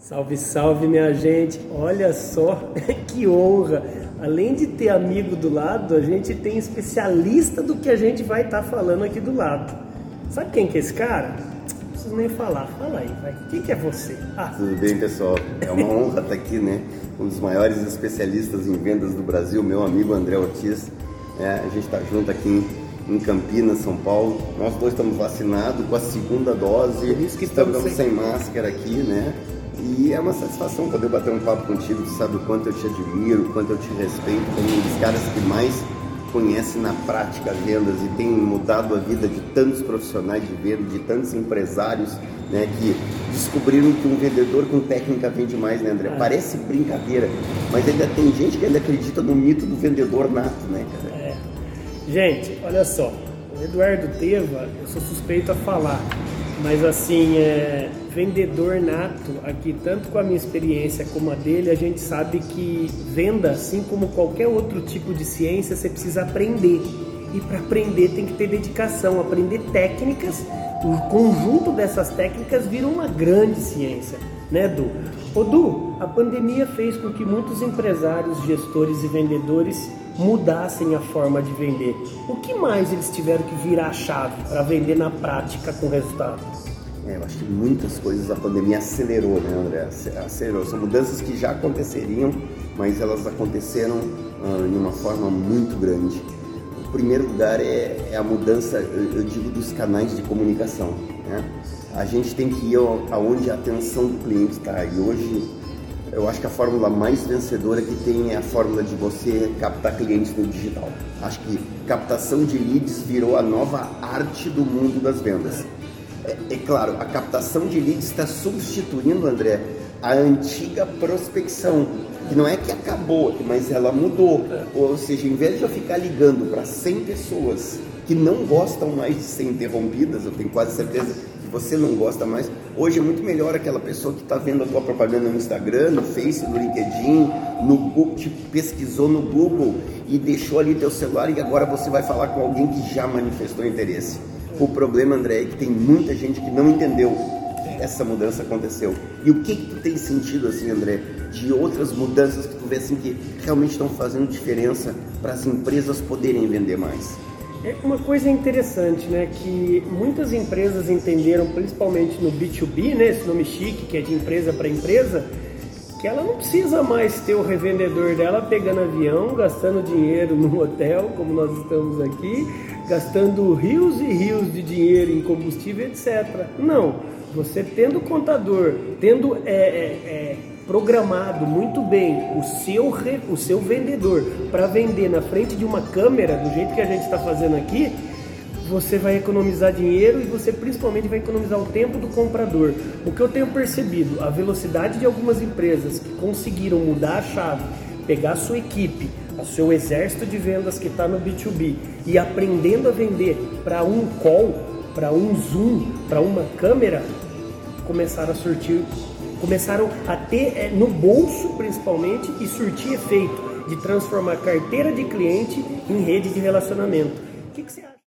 Salve, salve, minha gente! Olha só que honra! Além de ter amigo do lado, a gente tem especialista do que a gente vai estar tá falando aqui do lado. Sabe quem que é esse cara? Não preciso nem falar. Fala aí, vai. Quem que é você? Ah. Tudo bem, pessoal? É uma honra estar aqui, né? Um dos maiores especialistas em vendas do Brasil, meu amigo André Ortiz. É, a gente está junto aqui em, em Campinas, São Paulo. Nós dois estamos vacinados com a segunda dose. Por isso que estamos, estamos sem... sem máscara aqui, né? E é uma satisfação poder bater um papo contigo, tu sabe o quanto eu te admiro, o quanto eu te respeito, como um dos caras que mais conhece na prática vendas e tem mudado a vida de tantos profissionais de venda, de tantos empresários, né, que descobriram que um vendedor com técnica vende mais, né, André? É. Parece brincadeira, mas ainda tem gente que ainda acredita no mito do vendedor nato, né, cara? É. Gente, olha só, o Eduardo Teva, eu sou suspeito a falar, mas assim, é, vendedor nato aqui, tanto com a minha experiência como a dele, a gente sabe que venda, assim como qualquer outro tipo de ciência, você precisa aprender. E para aprender tem que ter dedicação, aprender técnicas. O conjunto dessas técnicas vira uma grande ciência, né, Du? Ô Du, a pandemia fez com que muitos empresários, gestores e vendedores mudassem a forma de vender. O que mais eles tiveram que virar a chave para vender na prática com resultado? É, eu acho que muitas coisas a pandemia acelerou, né, André? Acelerou. São mudanças que já aconteceriam, mas elas aconteceram uh, em uma forma muito grande. O primeiro lugar é, é a mudança, eu, eu, digo, dos canais de comunicação. Né? A gente tem que ir aonde a atenção do cliente está. E hoje, eu acho que a fórmula mais vencedora que tem é a fórmula de você captar clientes no digital. Acho que captação de leads virou a nova arte do mundo das vendas. É, é claro, a captação de leads está substituindo, André, a antiga prospecção, que não é que acabou, mas ela mudou. Ou seja, em vez de eu ficar ligando para 100 pessoas que não gostam mais de ser interrompidas, eu tenho quase certeza que você não gosta mais, hoje é muito melhor aquela pessoa que está vendo a tua propaganda no Instagram, no Face, no LinkedIn, no Google, te pesquisou no Google e deixou ali teu celular e agora você vai falar com alguém que já manifestou interesse. O problema, André, é que tem muita gente que não entendeu essa mudança aconteceu. E o que, que tu tem sentido, assim, André, de outras mudanças que tu vê assim que realmente estão fazendo diferença para as empresas poderem vender mais? É uma coisa interessante, né, que muitas empresas entenderam, principalmente no B2B, né, esse nome chique, que é de empresa para empresa, que ela não precisa mais ter o revendedor dela pegando avião, gastando dinheiro no hotel, como nós estamos aqui, gastando rios e rios de dinheiro em combustível, etc. Não, você tendo contador, tendo é, é, é, programado muito bem o seu, o seu vendedor para vender na frente de uma câmera, do jeito que a gente está fazendo aqui, você vai economizar dinheiro e você principalmente vai economizar o tempo do comprador. O que eu tenho percebido, a velocidade de algumas empresas que conseguiram mudar a chave, pegar a sua equipe, o seu exército de vendas que está no B2B e aprendendo a vender para um call, para um zoom, para uma câmera, começaram a surtir, começaram a ter é, no bolso principalmente e surtir efeito de transformar carteira de cliente em rede de relacionamento. O que, que você acha?